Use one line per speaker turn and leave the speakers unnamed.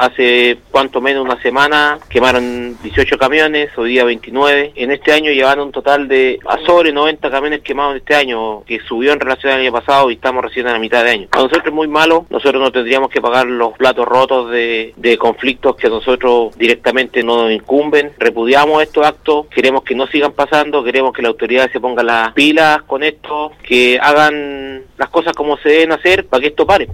hace cuanto menos una semana quemaron 18 camiones, hoy día 29. En este año llevaron un total de a sobre 90 camiones quemados este año, que subió en relación al año pasado y estamos recién a la mitad de año. A nosotros es muy malo, nosotros no tendríamos que pagar los platos rotos de, de conflictos que a nosotros directamente no nos incumben. Repudiamos estos actos, queremos que no sigan pasando, queremos que la autoridad se ponga las pilas con esto, que hagan las cosas como se deben hacer para que esto pare.